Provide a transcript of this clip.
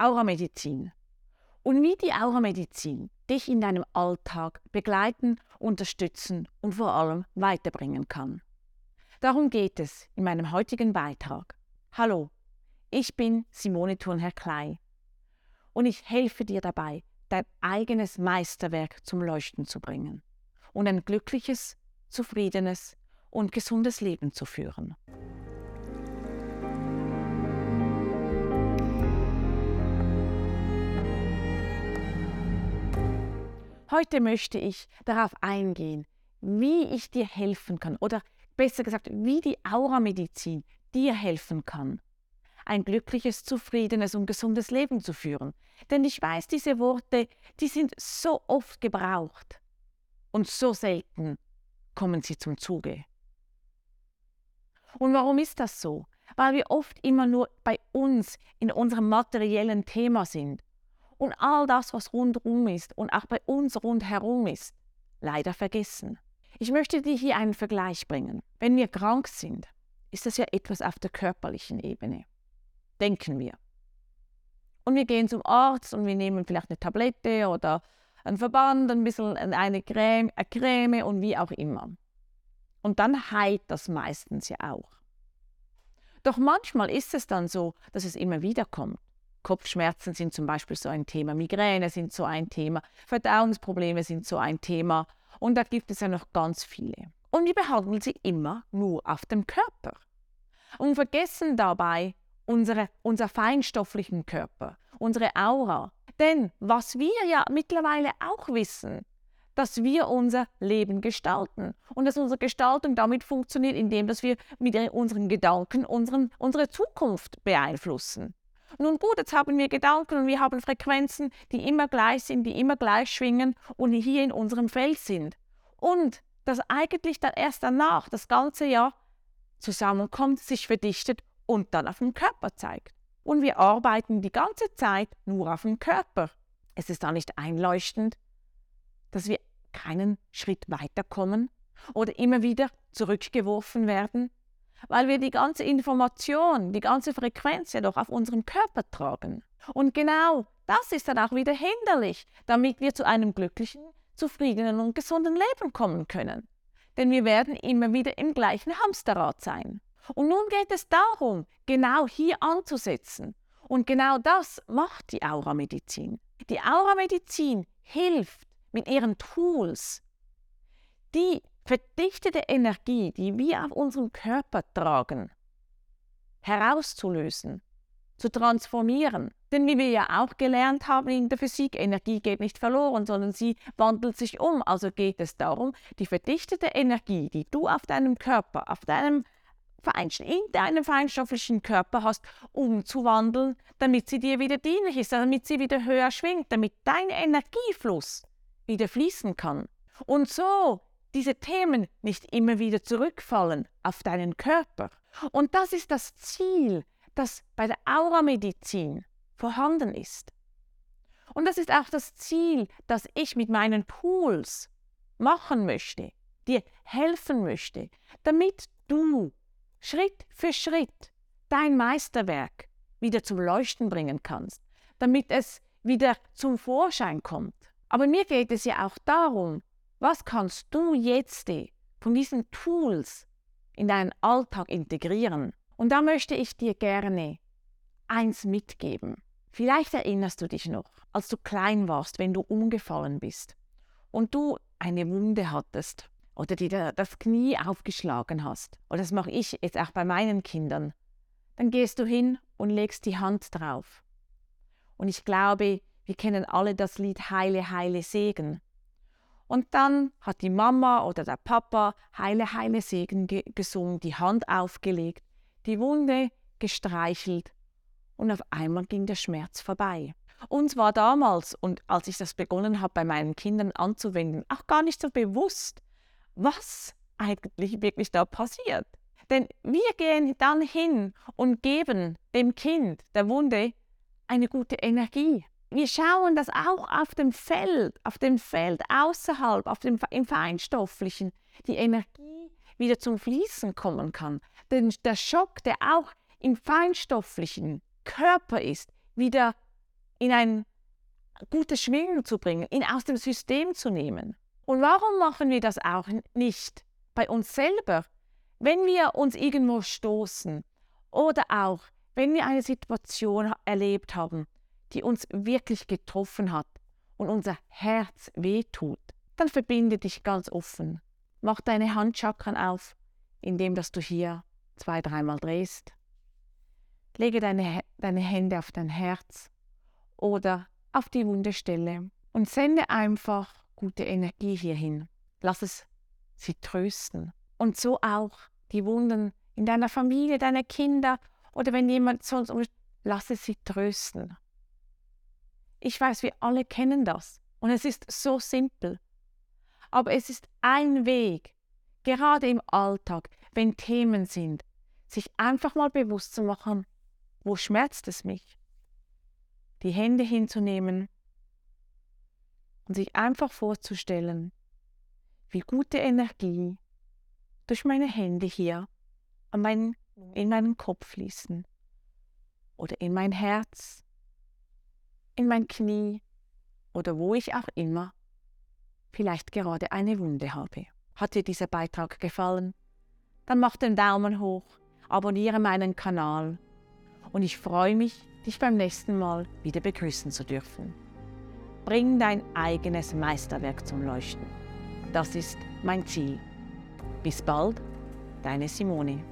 Auramedizin. Und wie die Auramedizin dich in deinem Alltag begleiten, unterstützen und vor allem weiterbringen kann. Darum geht es in meinem heutigen Beitrag. Hallo, ich bin Simone Thurnherr Klei und ich helfe dir dabei, dein eigenes Meisterwerk zum Leuchten zu bringen und ein glückliches, zufriedenes und gesundes Leben zu führen. Heute möchte ich darauf eingehen, wie ich dir helfen kann oder besser gesagt, wie die Auramedizin dir helfen kann, ein glückliches, zufriedenes und gesundes Leben zu führen. Denn ich weiß, diese Worte, die sind so oft gebraucht und so selten kommen sie zum Zuge. Und warum ist das so? Weil wir oft immer nur bei uns in unserem materiellen Thema sind und all das, was rundherum ist und auch bei uns rundherum ist, leider vergessen. Ich möchte dir hier einen Vergleich bringen. Wenn wir krank sind, ist das ja etwas auf der körperlichen Ebene. Denken wir. Und wir gehen zum Arzt und wir nehmen vielleicht eine Tablette oder einen Verband, ein bisschen eine Creme, eine Creme und wie auch immer. Und dann heilt das meistens ja auch. Doch manchmal ist es dann so, dass es immer wieder kommt. Kopfschmerzen sind zum Beispiel so ein Thema, Migräne sind so ein Thema, Verdauungsprobleme sind so ein Thema und da gibt es ja noch ganz viele. Und wir behandeln sie immer nur auf dem Körper und vergessen dabei unsere, unser feinstofflichen Körper, unsere Aura. Denn was wir ja mittlerweile auch wissen, dass wir unser Leben gestalten und dass unsere Gestaltung damit funktioniert, indem dass wir mit unseren Gedanken unseren, unsere Zukunft beeinflussen. Nun gut, jetzt haben wir Gedanken und wir haben Frequenzen, die immer gleich sind, die immer gleich schwingen und hier in unserem Feld sind. Und dass eigentlich dann erst danach das ganze Jahr zusammenkommt, sich verdichtet und dann auf den Körper zeigt. Und wir arbeiten die ganze Zeit nur auf den Körper. Es ist da nicht einleuchtend, dass wir keinen Schritt weiterkommen oder immer wieder zurückgeworfen werden weil wir die ganze Information, die ganze Frequenz ja doch auf unserem Körper tragen. Und genau das ist dann auch wieder hinderlich, damit wir zu einem glücklichen, zufriedenen und gesunden Leben kommen können. Denn wir werden immer wieder im gleichen Hamsterrad sein. Und nun geht es darum, genau hier anzusetzen. Und genau das macht die Auramedizin. Die Auramedizin hilft mit ihren Tools, die verdichtete Energie, die wir auf unserem Körper tragen, herauszulösen, zu transformieren. Denn wie wir ja auch gelernt haben in der Physik, Energie geht nicht verloren, sondern sie wandelt sich um. Also geht es darum, die verdichtete Energie, die du auf deinem Körper, auf deinem in deinem feinstofflichen Körper hast, umzuwandeln, damit sie dir wieder dienlich ist, damit sie wieder höher schwingt, damit dein Energiefluss wieder fließen kann. Und so diese Themen nicht immer wieder zurückfallen auf deinen Körper. Und das ist das Ziel, das bei der Auramedizin vorhanden ist. Und das ist auch das Ziel, das ich mit meinen Tools machen möchte, dir helfen möchte, damit du Schritt für Schritt dein Meisterwerk wieder zum Leuchten bringen kannst, damit es wieder zum Vorschein kommt. Aber mir geht es ja auch darum, was kannst du jetzt von diesen Tools in deinen Alltag integrieren? Und da möchte ich dir gerne eins mitgeben. Vielleicht erinnerst du dich noch, als du klein warst, wenn du umgefallen bist und du eine Wunde hattest oder dir das Knie aufgeschlagen hast. Und das mache ich jetzt auch bei meinen Kindern. Dann gehst du hin und legst die Hand drauf. Und ich glaube, wir kennen alle das Lied Heile, Heile, Segen. Und dann hat die Mama oder der Papa Heile, Heile Segen ge gesungen, die Hand aufgelegt, die Wunde gestreichelt und auf einmal ging der Schmerz vorbei. Uns war damals, und als ich das begonnen habe, bei meinen Kindern anzuwenden, auch gar nicht so bewusst, was eigentlich wirklich da passiert. Denn wir gehen dann hin und geben dem Kind, der Wunde, eine gute Energie wir schauen, dass auch auf dem Feld, auf dem Feld außerhalb, auf dem, im Feinstofflichen, die Energie wieder zum Fließen kommen kann. Denn der Schock, der auch im feinstofflichen Körper ist, wieder in ein gutes Schwingen zu bringen, ihn aus dem System zu nehmen. Und warum machen wir das auch nicht bei uns selber, wenn wir uns irgendwo stoßen oder auch wenn wir eine Situation erlebt haben, die uns wirklich getroffen hat und unser Herz wehtut, dann verbinde dich ganz offen. Mach deine Handchakren auf, indem dass du hier zwei, dreimal drehst. Lege deine, deine Hände auf dein Herz oder auf die Wundestelle und sende einfach gute Energie hierhin. Lass es sie trösten. Und so auch die Wunden in deiner Familie, deine Kinder oder wenn jemand sonst, lass es sie trösten. Ich weiß, wir alle kennen das und es ist so simpel. Aber es ist ein Weg, gerade im Alltag, wenn Themen sind, sich einfach mal bewusst zu machen, wo schmerzt es mich? Die Hände hinzunehmen und sich einfach vorzustellen, wie gute Energie durch meine Hände hier an meinen, in meinen Kopf fließen oder in mein Herz, in mein Knie oder wo ich auch immer vielleicht gerade eine Wunde habe. Hat dir dieser Beitrag gefallen? Dann mach den Daumen hoch, abonniere meinen Kanal und ich freue mich, dich beim nächsten Mal wieder begrüßen zu dürfen. Bring dein eigenes Meisterwerk zum Leuchten. Das ist mein Ziel. Bis bald, deine Simone.